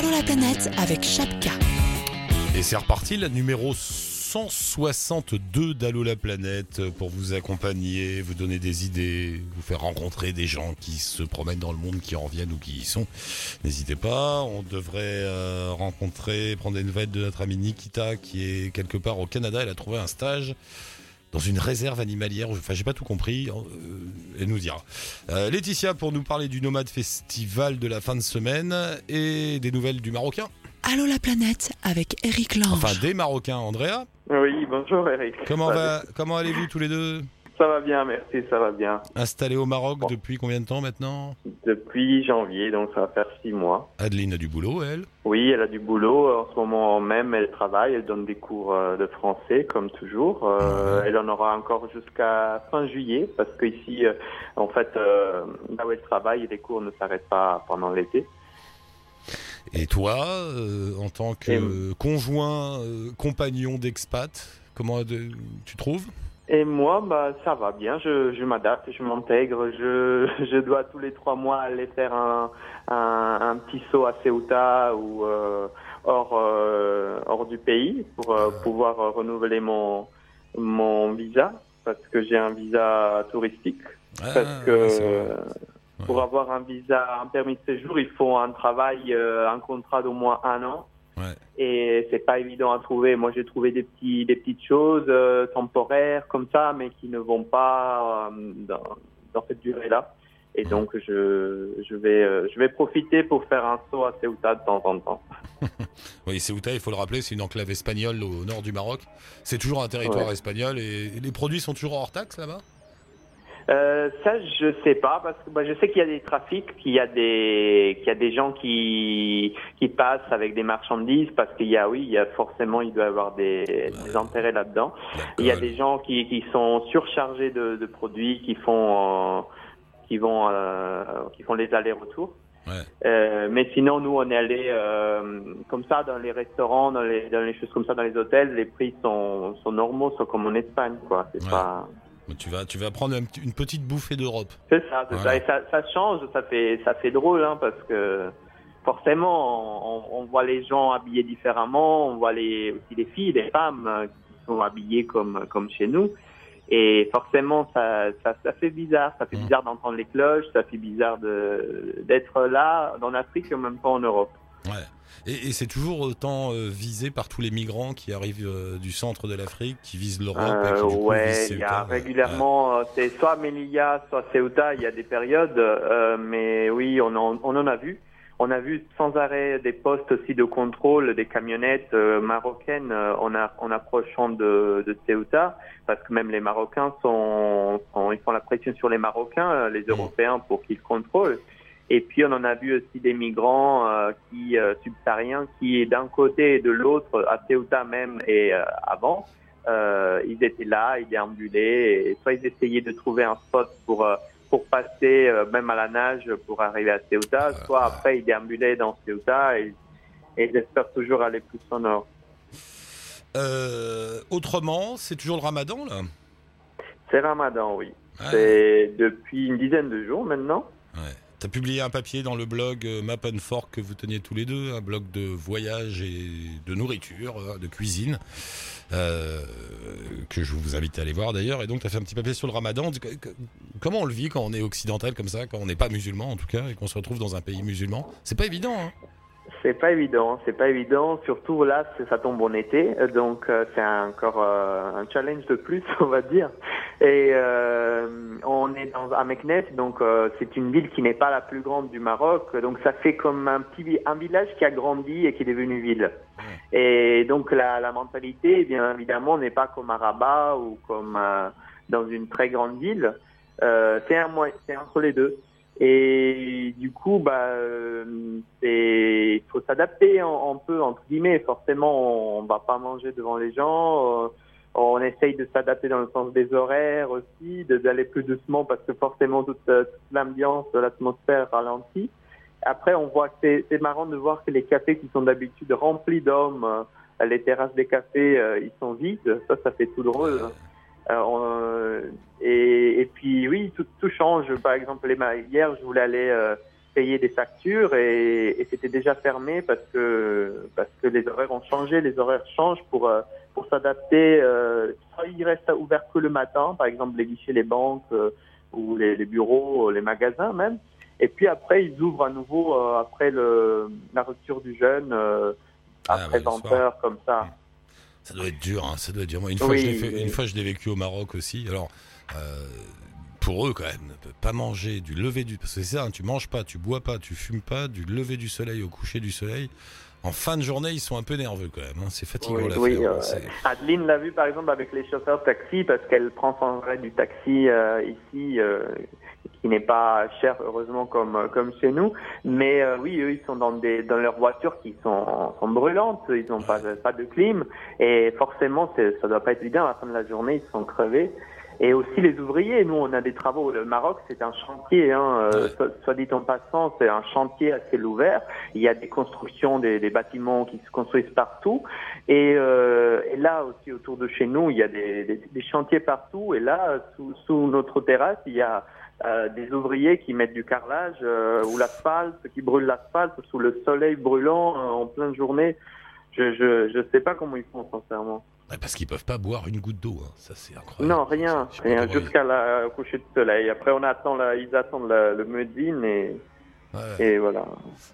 Allô la planète avec Chapka. Et c'est reparti, la numéro 162 d'Allo la planète pour vous accompagner, vous donner des idées, vous faire rencontrer des gens qui se promènent dans le monde, qui en reviennent ou qui y sont. N'hésitez pas, on devrait euh, rencontrer, prendre des nouvelles de notre amie Nikita qui est quelque part au Canada. Elle a trouvé un stage dans une réserve animalière. Enfin, j'ai pas tout compris. euh, elle nous dira. Euh, Laetitia pour nous parler du Nomade Festival de la fin de semaine et des nouvelles du Marocain. Allô la planète avec Eric Lange. Enfin, des Marocains. Andrea, Oui, bonjour Eric. comment Salut. va, comment allez-vous tous les deux? Ça va bien, merci, ça va bien. Installés au Maroc Bon. depuis combien de temps maintenant Depuis janvier, donc ça va faire six mois. Adeline a du boulot, elle? Oui, elle a du boulot. En ce moment même, elle travaille, elle donne des cours euh, de français, comme toujours. Euh, Ouais. Elle en aura encore jusqu'à fin juillet, parce qu'ici, euh, en fait, euh, là où elle travaille, les cours ne s'arrêtent pas pendant l'été. Et toi, euh, en tant que Et- conjoint, compagnon d'expat, comment tu trouves? Et moi, bah, ça va bien. Je, je m'adapte, je m'intègre. Je, je dois tous les trois mois aller faire un, un, un petit saut à Ceuta ou euh, hors, euh, hors du pays pour euh, pouvoir euh, renouveler mon, mon visa parce que j'ai un visa touristique. Parce Ah, que vrai. euh, pour avoir un visa, un permis de séjour, il faut un travail, euh, un contrat d'au moins un an. Et c'est pas évident à trouver. Moi, j'ai trouvé des petits, des petites choses euh, temporaires comme ça, mais qui ne vont pas euh, dans, dans cette durée-là. Et donc, je, je vais, euh, je vais profiter pour faire un saut à Ceuta de temps en temps. Oui, Ceuta, il faut le rappeler, c'est une enclave espagnole au nord du Maroc. C'est toujours un territoire Ouais. espagnol et les produits sont toujours hors taxe là-bas? Euh, ça, je sais pas parce que bah, je sais qu'il y a des trafics, qu'il y a des, qu'il y a des gens qui qui passent avec des marchandises parce qu'il y a, oui, il y a forcément, il doit y avoir des, des intérêts là-dedans. Il y a des gens qui, qui sont surchargés de, de produits, qui font, euh, qui vont, euh, qui font les allers-retours. Ouais. Euh, mais sinon, nous, on est allé euh, comme ça dans les restaurants, dans les, dans les choses comme ça, dans les hôtels. Les prix sont, sont normaux, sont comme en Espagne, quoi. C'est Ouais. pas. Tu vas, tu vas prendre une petite bouffée d'Europe. C'est ça, c'est Voilà. ça. Et ça, ça change, ça fait, ça fait drôle, hein, parce que forcément, on, on voit les gens habillés différemment, on voit les, aussi les filles, les femmes euh, qui sont habillées comme, comme chez nous. Et forcément, ça, ça, ça fait bizarre. Ça fait Mm. bizarre d'entendre les cloches, ça fait bizarre d'être là, en Afrique, et en même temps en Europe. Ouais. Et, et c'est toujours autant euh, visé par tous les migrants qui arrivent euh, du centre de l'Afrique, qui visent l'Europe. Euh, ouais, il y a régulièrement, euh, c'est soit Melilla, soit Ceuta, il y a des périodes, euh, mais oui, on en, on en a vu. On a vu sans arrêt des postes aussi de contrôle des camionnettes euh, marocaines euh, en, a- en approchant de, de Ceuta, parce que même les Marocains sont, sont- ils font la pression sur les Marocains, les Européens, pour qu'ils contrôlent. Et puis on en a vu aussi des migrants euh, qui euh, subsahariens qui d'un côté et de l'autre, à Ceuta même et euh, avant, euh, ils étaient là, ils déambulaient, et soit ils essayaient de trouver un spot pour pour passer même à la nage pour arriver à Ceuta, soit après ils déambulaient dans Ceuta et, et ils espèrent toujours aller plus au nord. Autrement, c'est toujours le ramadan là? C'est Ramadan, oui. Ouais. C'est depuis une dizaine de jours maintenant. Ouais. T'as publié un papier dans le blog euh, Map and Fork que vous teniez tous les deux, un blog de voyage et de nourriture, euh, de cuisine, euh, que je vous invite à aller voir d'ailleurs. Et donc, tu as fait un petit papier sur le ramadan. Comment on le vit quand on est occidental comme ça, quand on n'est pas musulman en tout cas, et qu'on se retrouve dans un pays musulman? C'est pas évident, hein C'est pas évident, c'est pas évident. Surtout là, ça tombe en été, donc euh, c'est encore euh, un challenge de plus, on va dire. Et euh, on est dans, à Meknes, donc c'est une ville qui n'est pas la plus grande du Maroc, donc ça fait comme un petit un village qui a grandi et qui est devenu ville. Et donc la, la mentalité, eh bien évidemment, n'est pas comme à Rabat ou comme dans une très grande ville. C'est un moyen- c'est entre les deux. Et du coup, bah, euh, il faut s'adapter un, un peu entre guillemets. Forcément, on va pas manger devant les gens. euh, on essaye de s'adapter dans le sens des horaires aussi, d'aller plus doucement parce que forcément toute, euh, toute l'ambiance, l'atmosphère ralentit. Après, on voit que c'est, marrant de voir que les cafés qui sont d'habitude remplis d'hommes, les terrasses des cafés, ils sont vides. Ça, ça fait tout drôle. Euh, on- et, et puis oui, tout, tout change. Par exemple, les, hier, je voulais aller euh, payer des factures et, et c'était déjà fermé parce que parce que les horaires ont changé, les horaires changent pour euh, pour s'adapter. Euh, soit ils restent ouverts que le matin, par exemple les guichets, les banques euh, ou les, les bureaux, les magasins même. Et puis après ils ouvrent à nouveau euh, après le la rupture du jeûne euh, Ah, après ouais, le 20 soir. heures comme ça. Ça doit être dur, hein, ça doit être dur. Moi, une fois, je l'ai oui. une fois, je l'ai vécu au Maroc aussi. Alors, euh, pour eux, quand même, ne peut pas manger du lever du. Parce que c'est ça, hein, tu manges pas, tu bois pas, tu fumes pas, du lever du soleil au coucher du soleil. En fin de journée, ils sont un peu nerveux quand même. hein. C'est fatigant Oui, hein. euh, Adeline l'a vu par exemple avec les chauffeurs de taxi parce qu'elle prend son vrai du taxi euh, ici euh, qui n'est pas cher heureusement comme comme chez nous mais oui eux ils sont dans des dans leurs voitures qui sont sont brûlantes ils n'ont pas de- pas de clim et forcément ça doit pas être évident à la fin de la journée ils sont crevés et aussi les ouvriers nous on a des travaux le Maroc c'est un chantier hein, euh, soit, soit dit en passant c'est un chantier à ciel ouvert il y a des constructions des, des bâtiments qui se construisent partout et, euh, et là aussi autour de chez nous, il y a des, des, des chantiers partout. Et là, sous, sous notre terrasse, il y a euh, des ouvriers qui mettent du carrelage ou l'asphalte, qui brûlent l'asphalte sous le soleil brûlant en pleine journée. Je je je sais pas comment ils font sincèrement. Ouais, parce qu'ils peuvent pas boire une goutte d'eau. hein. Ça, c'est incroyable. Non, rien, rien jusqu'à la coucher de soleil. Après, on attend la, ils attendent la- le et, Ouais. et voilà.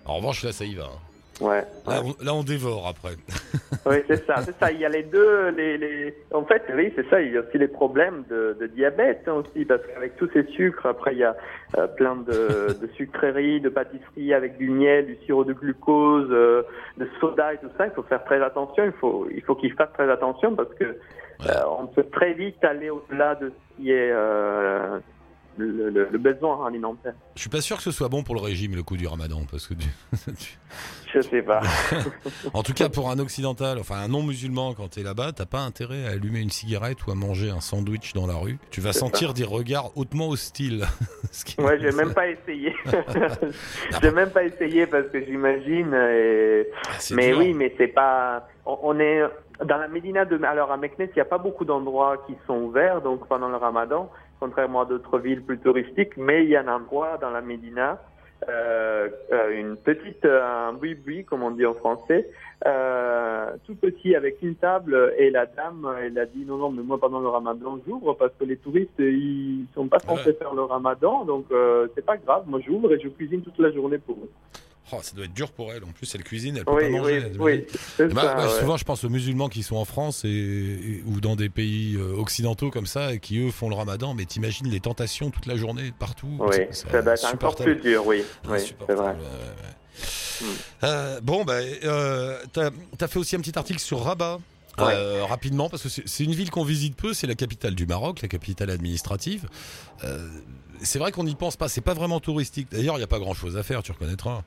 En revanche, là, ça y va. hein. Ouais. Là, on, là, on dévore après. Oui, c'est ça, c'est ça. Il y a les deux, les, les... en fait, oui, c'est ça. Il y a aussi les problèmes de, de diabète hein, aussi, parce qu'avec tous ces sucres, après il y a euh, plein de, de sucreries, de pâtisseries avec du miel, du sirop de glucose, euh, de soda et tout ça. Il faut faire très attention. Il faut, il faut qu'ils fassent très attention parce que euh, on peut très vite aller au-delà de ce qui est euh, le, le, le besoin alimentaire. Je suis pas sûr que ce soit bon pour le régime, le coup du ramadan. Parce que du- tu- Je sais pas. En tout cas, pour un occidental, enfin un non-musulman, quand t'es là-bas, t'as pas intérêt à allumer une cigarette ou à manger un sandwich dans la rue. Tu vas sentir des regards hautement hostiles. Ce Ouais, j'ai même pas essayé. j'ai même pas essayé parce que j'imagine. Et... Ah, c'est Mais dur. oui, mais c'est pas. On, est dans la Médina de. Alors à Meknès, il n'y a pas beaucoup d'endroits qui sont ouverts, donc pendant le Ramadan, contrairement à d'autres villes plus touristiques. Mais il y a un endroit dans la Médina, euh, euh, une petite, euh, un boui-boui, comme on dit en français, euh, tout petit avec une table. Et la dame, elle a dit non, non, mais moi pendant le Ramadan, j'ouvre parce que les touristes, ils sont pas censés Ouais. faire le Ramadan, donc euh, c'est pas grave. Moi, j'ouvre et je cuisine toute la journée pour eux. Oh, ça doit être dur pour elle. En plus, elle cuisine, elle peut Oui, pas oui, manger. oui. c'est Bah, ça, bah, ouais. Souvent, je pense aux musulmans qui sont en France et, et- ou dans des pays euh, occidentaux comme ça et qui eux font le ramadan. Mais t'imagines les tentations toute la journée, partout. Oui, C'est- ça doit être encore plus dur, oui. Oui, c'est vrai. ouais. Euh, bon, bah, euh, t'as as fait aussi un petit article sur Rabat. euh, rapidement, parce que c'est c'est une ville qu'on visite peu, c'est la capitale du Maroc, la capitale administrative. Euh, c'est vrai qu'on n'y pense pas, c'est pas vraiment touristique. D'ailleurs, il n'y a pas grand chose à faire, tu reconnaîtras.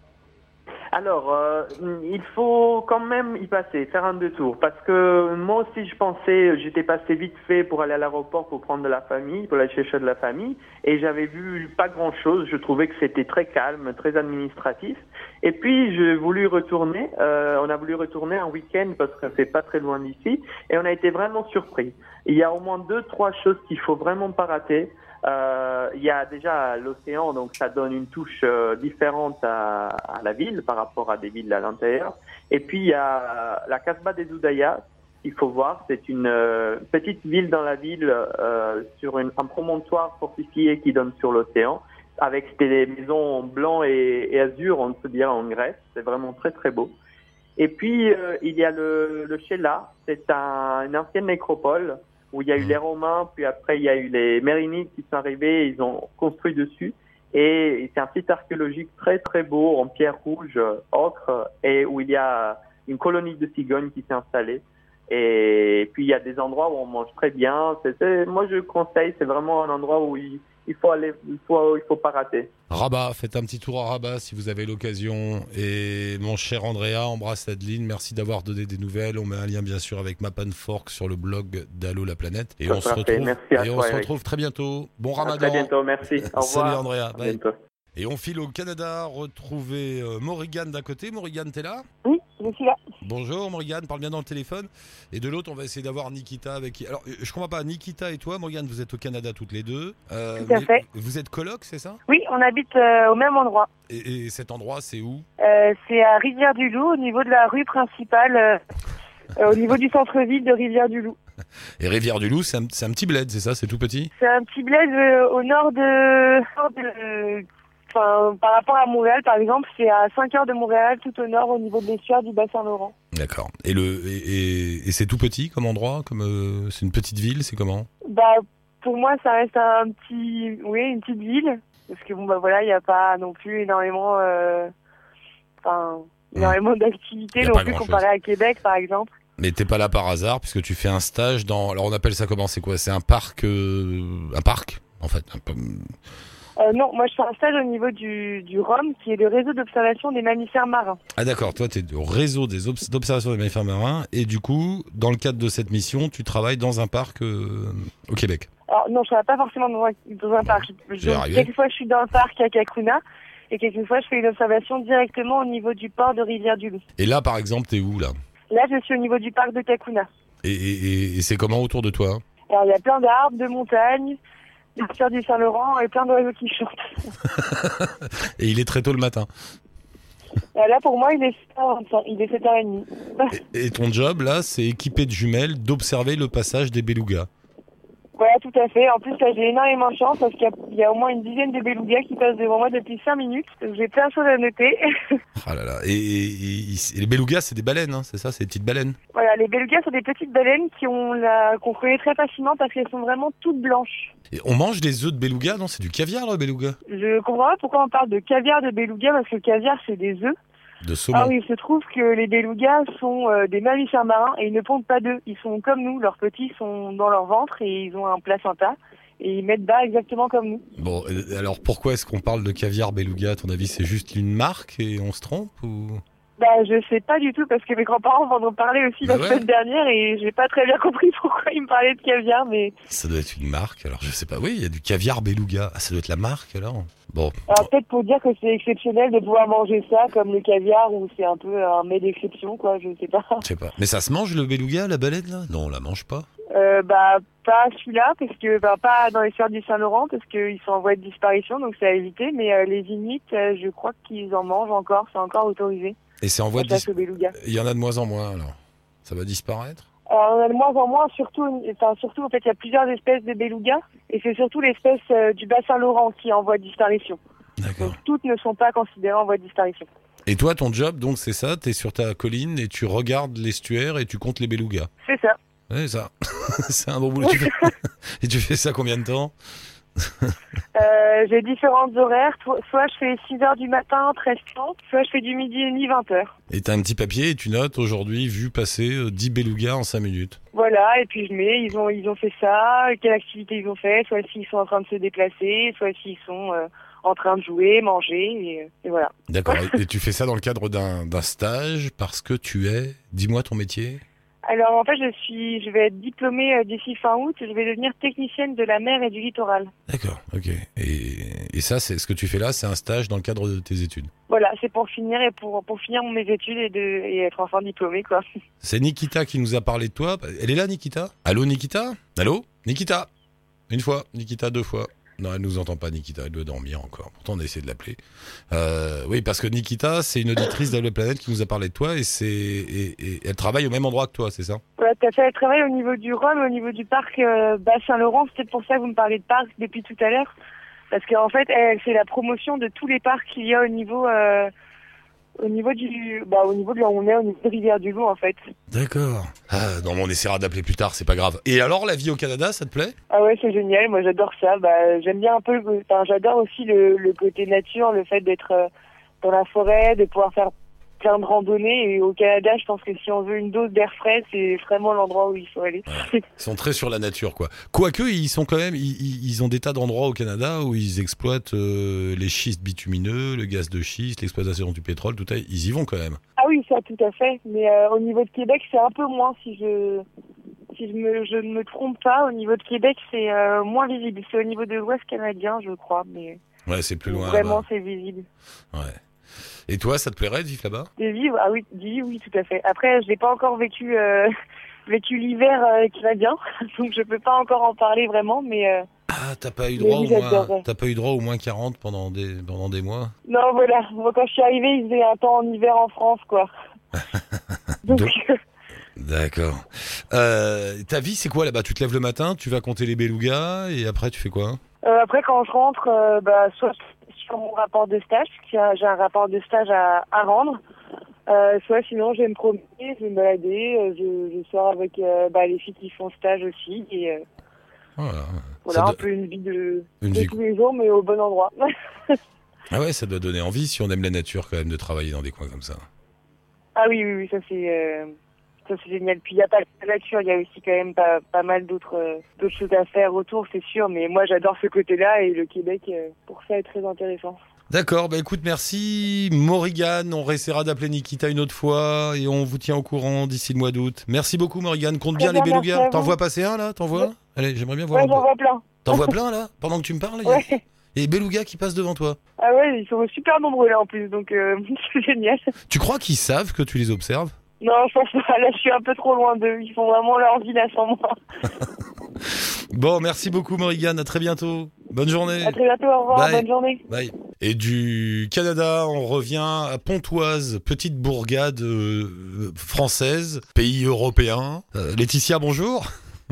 Alors, euh, il faut quand même y passer, faire un détour, parce que moi aussi je pensais, j'étais passé vite fait pour aller à l'aéroport pour prendre de la famille, pour aller chercher de la famille, et j'avais vu pas grand chose. Je trouvais que c'était très calme, très administratif. Et puis j'ai voulu retourner. euh, on a voulu retourner un week-end parce que c'est pas très loin d'ici, et on a été vraiment surpris. Il y a au moins deux, trois choses qu'il faut vraiment pas rater. Euh, il y a déjà l'océan, donc ça donne une touche euh, différente à, à la ville par rapport à des villes à l'intérieur. Et puis il y a la Casbah des Oudayas, il faut voir, c'est une euh, petite ville dans la ville euh, sur une, un promontoire fortifié qui donne sur l'océan, avec des maisons en et, azur, on peut dire en Grèce. C'est vraiment très très beau. Et puis euh, il y a le, le Sheila, c'est un, une ancienne nécropole où il y a eu les Romains, puis après il y a eu les Mérinides qui sont arrivés, ils ont construit dessus. Et c'est un site archéologique très très beau en pierre rouge, euh, ocre, et où il y a une colonie de cigognes qui s'est installée. Et puis il y a des endroits où on mange très bien. C'est- moi je conseille, c'est vraiment un endroit où il, il faut aller, il faut, il faut pas rater. Rabat, faites un petit tour à Rabat si vous avez l'occasion. Et mon cher Andrea, embrasse Adeline. Merci d'avoir donné des nouvelles. On met un lien bien sûr avec Mapan Fork sur le blog d'Allo la planète. Et Ça on se retrouve. Merci à et on se retrouve très bientôt. Bon À Ramadan. très bientôt, merci. Au revoir. Salut Andrea. À Bye. bientôt. Et on file au Canada retrouver euh, Morrigan d'un côté. Morrigan, t'es là? Oui, je suis là. Bonjour Morgane, parle bien dans le téléphone. Et de l'autre, on va essayer d'avoir Nikita avec qui. Alors, je comprends pas, Nikita et toi, Morgane, vous êtes au Canada toutes les deux. Euh, Tout à mais fait. Vous êtes coloc, c'est ça? Oui, on habite euh, au même endroit. et, et cet endroit, c'est où? Euh, c'est à Rivière-du-Loup, au niveau de la rue principale, euh, euh, au niveau du centre-ville de Rivière-du-Loup. Et Rivière-du-Loup, c'est un, c'est un petit bled, c'est ça? C'est tout petit? C'est un petit bled euh, au nord de... nord de- Enfin, par rapport à Montréal, par exemple, c'est à 5 heures de Montréal, tout au nord, au niveau de l'estuaire du Bas-Saint-Laurent. D'accord. Et, le, et, et- et c'est tout petit comme endroit comme euh, C'est une petite ville, c'est comment? Bah, pour moi, ça reste un petit... Oui, une petite ville. Parce que, bon, bah voilà, il n'y a pas non plus énormément... euh, Enfin, énormément d'activités non plus comparé à Québec, par exemple. Mais t'es pas là par hasard, puisque tu fais un stage dans. Alors on appelle ça comment? C'est quoi? C'est un parc. euh, Un parc, en fait. un peu- Euh, non, moi je fais un stage au niveau du, du ROM, qui est le réseau d'observation des mammifères marins. Ah d'accord, toi tu es au réseau d'observation des mammifères marins, et du coup, dans le cadre de cette mission, tu travailles dans un parc euh, au Québec. Alors non, je ne travaille pas forcément dans un, dans un parc. Je- quelquefois je suis dans le parc à Kakuna, et quelquefois je fais une observation directement au niveau du port de Rivière-du-Loup. Et là, par exemple, t'es où là? Là, je suis au niveau du parc de Kakuna. Et- et c'est comment autour de toi? Alors il y a plein d'arbres, de montagnes, fleurs du Saint-Laurent et plein d'oiseaux qui chantent. Et il est très tôt le matin. Euh, là pour moi, il est 7h25, il est 7h30. Et, et ton job là, c'est équipé de jumelles d'observer le passage des belugas. Voilà, tout à fait. En plus, là, j'ai énormément de chance parce qu'il y a- il y, a au moins une dizaine de belugas qui passent devant moi depuis 5 minutes. Donc, j'ai plein de choses à noter. Ah là là. Et, et- et- et les belugas, c'est des baleines, hein, c'est ça C'est des petites baleines voilà, les belugas sont des petites baleines qui ont la... qu'on reconnaît très facilement parce qu'elles sont vraiment toutes blanches. Et on mange des œufs de beluga Non, c'est du caviar le beluga Je comprends pas pourquoi on parle de caviar de beluga parce que le caviar, c'est des œufs. De saumon. Ah oui, il se trouve que les belugas sont euh, des mammifères marins et ils ne pondent pas d'œufs. Ils sont comme nous, leurs petits sont dans leur ventre et ils ont un placenta. Et ils mettent bas exactement comme nous. Bon, euh, alors pourquoi est-ce qu'on parle de caviar beluga? À ton avis, c'est juste une marque et on se trompe ou? Bah, je sais pas du tout parce que mes grands-parents m'en ont parlé aussi Bah la ouais? semaine dernière et j'ai pas très bien compris pourquoi ils me parlaient de caviar, mais Ça doit être une marque. Alors je sais pas. Oui, il y a du caviar beluga. Ah, ça doit être la marque alors. Bon, alors peut-être pour dire que c'est exceptionnel de pouvoir manger ça comme le caviar ou c'est un peu un mets d'exception quoi, je sais pas. je sais pas. Mais ça se mange le beluga, la baleine là? Non, on la mange pas. Euh, bah pas celui-là parce que bah, pas dans les sphères du Saint-Laurent parce qu'ils sont en voie de disparition donc c'est à éviter, mais euh, les Inuits, euh, je crois qu'ils en mangent encore, c'est encore autorisé. Et c'est en voie de La dis- chasse au beluga. Il y en a de moins en moins alors. Ça va disparaître? Alors, on a de moins en moins, surtout, enfin, surtout, en fait, il y a plusieurs espèces de belugas, et c'est surtout l'espèce euh, du bassin Laurent qui est en voie de disparition. D'accord. Donc, toutes ne sont pas considérées en voie de disparition. Et toi, ton job, donc c'est ça? T'es sur ta colline et tu regardes l'estuaire et tu comptes les belugas? C'est ça. Ouais, ça. c'est un bon boulot. Tu et tu fais ça combien de temps? Euh, j'ai différentes horaires. Soit je fais 6 heures du matin, 13 temps, soit je fais du midi et demi, 20 heures. Et t'as un petit papier et tu notes aujourd'hui, vu passer euh, 10 belugas en 5 minutes. Voilà, et puis je mets, ils ont, ils ont fait ça, quelle activité ils ont fait, soit s'ils sont en train de se déplacer, soit s'ils sont euh, en train de jouer, manger, et, euh, et voilà. D'accord. et, et tu fais ça dans le cadre d'un d'un stage parce que tu es. Dis-moi ton métier. Alors en fait, je suis, je vais être diplômée euh, d'ici fin août. Je vais devenir technicienne de la mer et du littoral. D'accord. Ok. Et, et ça, c'est ce que tu fais là, c'est un stage dans le cadre de tes études? Voilà, c'est pour finir et pour pour finir mes études et de et être enfin diplômée quoi. C'est Nikita qui nous a parlé de toi. Elle est là, Nikita? Allô, Nikita? Allô? Nikita? Une fois, Nikita deux fois. Non, elle nous entend pas, Nikita. Elle doit dormir encore. Pourtant, on a essayé de l'appeler. Euh, oui, parce que Nikita, c'est une auditrice d'Allo Planète qui nous a parlé de toi et elle travaille au même endroit que toi, c'est ça? Voilà, t'as fait le travail au niveau du Rhum, au niveau du parc euh, Bas-Saint-Laurent. C'est pour ça que vous me parlez de parc depuis tout à l'heure, parce qu'en fait, elle fait la promotion de tous les parcs qu'il y a au niveau euh, au niveau du bah au niveau de là où on est, au niveau de Rivière du Loup en fait. D'accord. Ah, non, mais on essaiera d'appeler plus tard, c'est pas grave. Et alors, la vie au Canada, ça te plaît? Ah ouais, c'est génial. Moi, j'adore ça. Bah, j'aime bien un peu. le- Enfin, j'adore aussi le, le côté nature, le fait d'être euh, dans la forêt, de pouvoir faire plein de randonnées. Et au Canada, je pense que si on veut une dose d'air frais, c'est vraiment l'endroit où il faut aller. Ils sont très sur la nature, quoi. Quoique, ils sont quand même, ils, ont des tas d'endroits au Canada où ils exploitent euh, les schistes bitumineux, le gaz de schiste, l'exploitation du pétrole, tout ça. Ils y vont quand même. ah oui, ça, tout à fait. Mais euh, au niveau de Québec, c'est un peu moins. Si je si je, me, je ne me trompe pas, au niveau de Québec, c'est euh, moins visible. C'est au niveau de l'Ouest canadien, je crois. Mais Ouais, c'est plus loin. vraiment, c'est visible. Ouais. Et toi, ça te plairait de vivre là-bas? De vivre, ah oui, d'y vivre, oui, tout à fait. Après, je n'ai pas encore vécu, euh, vécu l'hiver euh, qui va bien, donc je peux pas encore en parler vraiment, mais euh, Ah, t'as pas eu droit au moins, t'as pas eu droit au moins 40 pendant des, pendant des mois? Non, voilà. Moi, quand je suis arrivée, il faisait un temps en hiver en France, quoi. donc, Donc- D'accord. Euh, ta vie, c'est quoi là-bas? Tu te lèves le matin, tu vas compter les belugas et après tu fais quoi? Euh, après, quand je rentre, euh, bah, soit sur mon rapport de stage, parce j'ai un rapport de stage à, à rendre, euh, soit sinon, je vais me promener, je vais me balader, euh, je, je sors avec euh, bah, les filles qui font stage aussi, et euh, Voilà. un peu une vie de, Une de vie- tous les jours, mais au bon endroit. Ah ouais, ça doit donner envie si on aime la nature quand même de travailler dans des coins comme ça. Ah oui, oui, oui, ça c'est ça c'est génial. Puis il n'y a pas que la nature, il y a aussi quand même pas, pas mal d'autres euh, d'autres choses à faire autour, c'est sûr. Mais moi j'adore ce côté-là et le Québec euh, pour ça est très intéressant. D'accord, bah écoute, merci Morrigan. On essaiera d'appeler Nikita une autre fois et on vous tient au courant d'ici le mois d'août. Merci beaucoup Morrigan. Compte bien les belugas. T'en vois passer un là? T'en vois. Allez, j'aimerais bien voir Ouais, j'en vois plein. T'en vois plein là? Pendant que tu me parles Ouais. Et belugas qui passent devant toi. Ah ouais, ils sont super nombreux là en plus, donc euh, c'est génial. Tu crois qu'ils savent que tu les observes? Non, je pense pas. Là, je suis un peu trop loin d'eux. Ils font vraiment leur vie là sans moi. Bon, merci beaucoup Morrigan. À très bientôt. Bonne journée. À très bientôt. Au revoir. Bye. Bonne journée. Bye. Et du Canada, on revient à Pontoise, petite bourgade euh, française, pays européen. Euh, Laetitia, bonjour.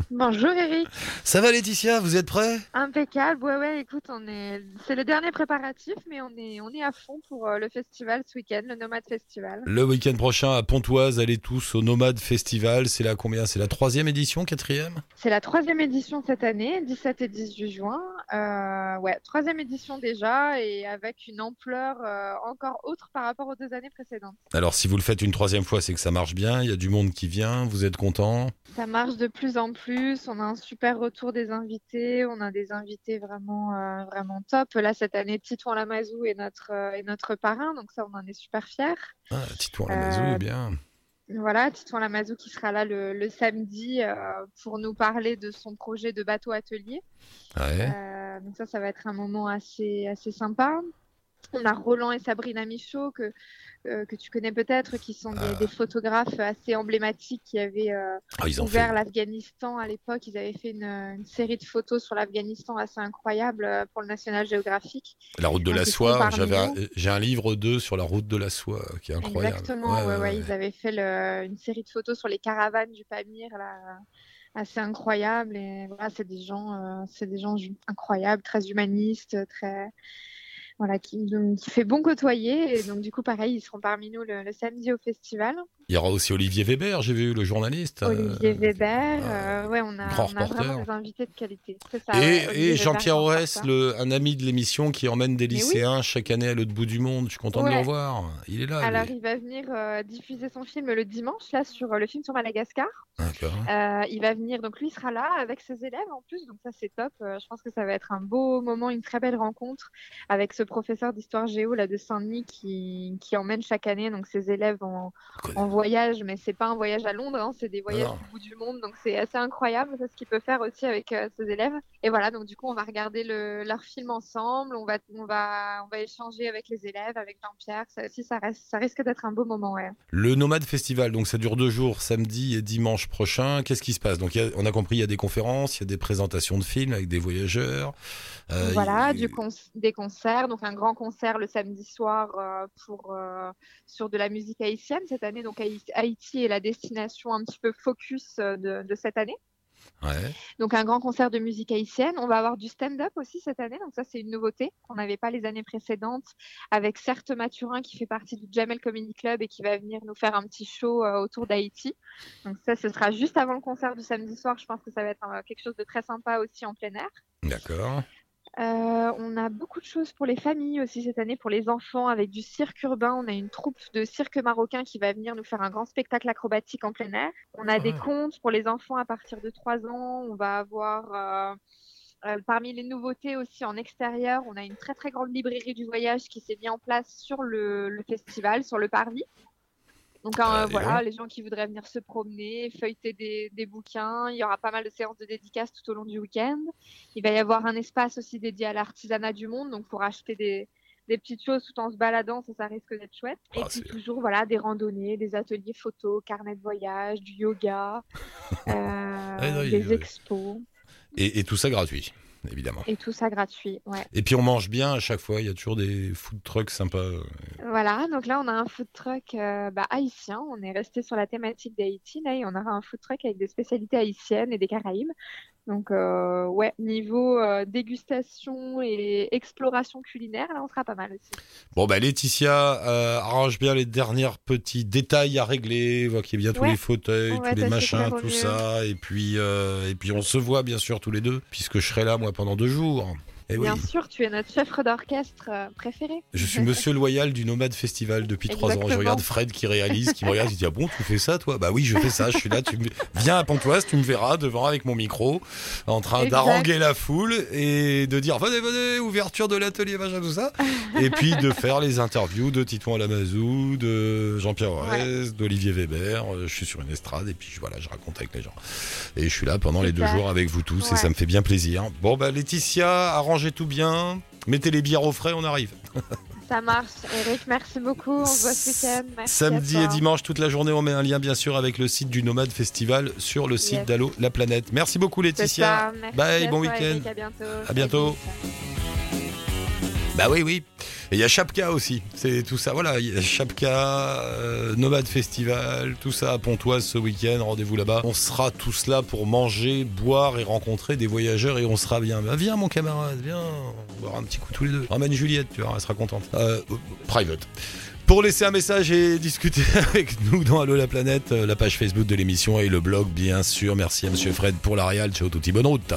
Bonjour Eric, Ça va Laetitia, vous êtes prêts? Impeccable. Ouais ouais, écoute, on est, c'est le dernier préparatif, mais on est, on est à fond pour euh, le festival ce week-end, le Nomade Festival. Le week-end prochain à Pontoise, allez tous au Nomade Festival. C'est la combien? C'est la troisième édition, quatrième? C'est la troisième édition cette année, 17 et 18 juin. Euh, ouais, troisième édition déjà, et avec une ampleur euh, encore autre par rapport aux deux années précédentes. Alors si vous le faites une troisième fois, c'est que ça marche bien. Il y a du monde qui vient, vous êtes content? Ça marche de plus en plus. On a un super retour des invités. On a des invités vraiment, euh, vraiment top. Là, cette année, Titouan Lamazou est notre, euh, est notre parrain. Donc, ça, on en est super fiers. Ah, Titouan Lamazou, Euh, est bien. Voilà, Titouan Lamazou qui sera là le, le samedi pour nous parler de son projet de bateau atelier. Ouais. Donc, ça, ça va être un moment assez, assez sympa. On a Roland et Sabrina Michaud que, euh, que tu connais peut-être, qui sont des, Ah. des photographes assez emblématiques qui avaient euh, Ah, ouvert fait. l'Afghanistan à l'époque. Ils avaient fait une, une série de photos sur l'Afghanistan assez incroyable euh, pour le National Geographic. La route de donc la soie. j'ai un livre d'eux sur la route de la soie euh, qui est incroyable. Exactement, ouais, ouais, Ils avaient fait le- une série de photos sur les caravanes du Pamir, là, assez incroyable. Et voilà, c'est des gens, euh, c'est des gens incroyables, très humanistes, très voilà, qui, qui fait bon côtoyer. Et donc du coup, pareil, ils seront parmi nous le, le samedi au festival. Il y aura aussi Olivier Weber, j'ai vu le journaliste. euh, Olivier Weber, euh, euh, ouais, on a, grand on a vraiment des invités de qualité. Ça, Et, Jean-Pierre Aurès, un ami de l'émission qui emmène des oui. lycéens chaque année à l'autre bout du monde. Je suis content de le revoir. Il est là. Alors, il va venir euh, diffuser son film le dimanche, là, sur le film sur Madagascar. Euh, il va venir, donc lui sera là avec ses élèves en plus, donc ça c'est top. Je pense que ça va être un beau moment, une très belle rencontre avec ce professeur d'histoire géo là de Saint-Denis qui, qui emmène chaque année donc ses élèves en, en voyage, mais c'est pas un voyage à Londres, hein, c'est des voyages du bout du monde, donc c'est assez incroyable ça, ce qu'il peut faire aussi avec euh, ses élèves. Et voilà, donc du coup on va regarder le, leur film ensemble, on va, on va, on va échanger avec les élèves, avec Jean-Pierre. Ça aussi, ça, reste, ça risque d'être un beau moment, ouais. Le Nomade Festival, donc ça dure deux jours, samedi et dimanche prochain. Qu'est-ce qui se passe? Donc a- on a compris, il y a des conférences, il y a des présentations de films avec des voyageurs. Euh, voilà, il- du con- des concerts, donc un grand concert le samedi soir euh, pour sur de la musique haïtienne cette année. Donc Haïti est la destination un petit peu focus euh, de, de cette année. Ouais. Donc un grand concert de musique haïtienne. On va avoir du stand-up aussi cette année. Donc ça c'est une nouveauté qu'on n'avait pas les années précédentes avec Certes Mathurin qui fait partie du Jamel Comedy Club et qui va venir nous faire un petit show euh, autour d'Haïti. Donc ça ce sera juste avant le concert du samedi soir. Je pense que ça va être euh, quelque chose de très sympa aussi en plein air. D'accord. Euh, on a beaucoup de choses pour les familles aussi cette année, pour les enfants, avec du cirque urbain. On a une troupe de cirque marocain qui va venir nous faire un grand spectacle acrobatique en plein air. On a des contes pour les enfants à partir de 3 ans. On va avoir, euh, euh, parmi les nouveautés aussi en extérieur, on a une très très grande librairie du voyage qui s'est mise en place sur le, le festival, sur le parvis. Donc euh, Ah, dis voilà, les gens qui voudraient venir se promener, feuilleter des, des bouquins. Il y aura pas mal de séances de dédicaces tout au long du week-end. Il va y avoir un espace aussi dédié à l'artisanat du monde, donc pour acheter des, des petites choses tout en se baladant, ça, ça risque d'être chouette. Et Ah, puis toujours, voilà, des randonnées, des ateliers photo, carnet de voyage, du yoga, euh, non, il- des expos, Et, et tout ça gratuit, évidemment. et tout ça gratuit, ouais. Et puis on mange bien à chaque fois, il y a toujours des food trucks sympas. Voilà, donc là, on a un food truck euh, bah, haïtien. On est resté sur la thématique d'Haïti, là, et on aura un food truck avec des spécialités haïtiennes et des Caraïbes. Donc, euh, ouais, niveau euh, dégustation et exploration culinaire, là, on sera pas mal aussi. Bon bah Laetitia euh, arrange bien les derniers petits détails à régler, voit qu'il y a bien tous les fauteuils, On tous les machins, tout ça, et puis et puis on se voit bien sûr tous les deux, puisque je serai là moi pendant deux jours. Oui, Bien sûr, tu es notre chef d'orchestre euh, préféré. je suis Monsieur Loyal du Nomade Festival depuis trois ans. Je regarde Fred qui réalise, qui me regarde, il dit ah bon tu fais ça toi? Bah oui je fais ça, je suis là, tu me... viens à Pontoise, tu me verras devant avec mon micro, en train d'haranguer la foule et de dire venez venez ouverture de l'atelier machin tout ça, et puis de faire les interviews de Titouan Alamazou, de Jean-Pierre Aurès, d'Olivier Weber. Euh, Je suis sur une estrade et puis voilà je raconte avec les gens. Et je suis là pendant les deux jours avec vous tous et Ouais. ça me fait bien plaisir. Bon bah Laetitia, arrangez tout bien, mettez les bières au frais, on arrive. Ça marche. Eric, merci beaucoup. On se voit ce week-end. Samedi et dimanche toute la journée, on met un lien bien sûr avec le site du Nomade Festival sur le site Yes. d'Allo La Planète. Merci beaucoup Laetitia. Merci Bye, bon week-end. À bientôt. À bientôt. Bah oui, oui. Et il y a Chapka aussi. C'est tout ça. Voilà, Chapka, euh, Nomade Festival, tout ça à Pontoise ce week-end. Rendez-vous là-bas. On sera tous là pour manger, boire et rencontrer des voyageurs et on sera bien. Bah, viens, mon camarade, viens. On va boire un petit coup tous les deux. Ramène Juliette, tu vois, elle sera contente. Euh, euh, private. Pour laisser un message et discuter avec nous dans Allo la planète, la page Facebook de l'émission et le blog, bien sûr. Merci à Monsieur Fred pour l'Arial. Ciao, tutti, bonne route.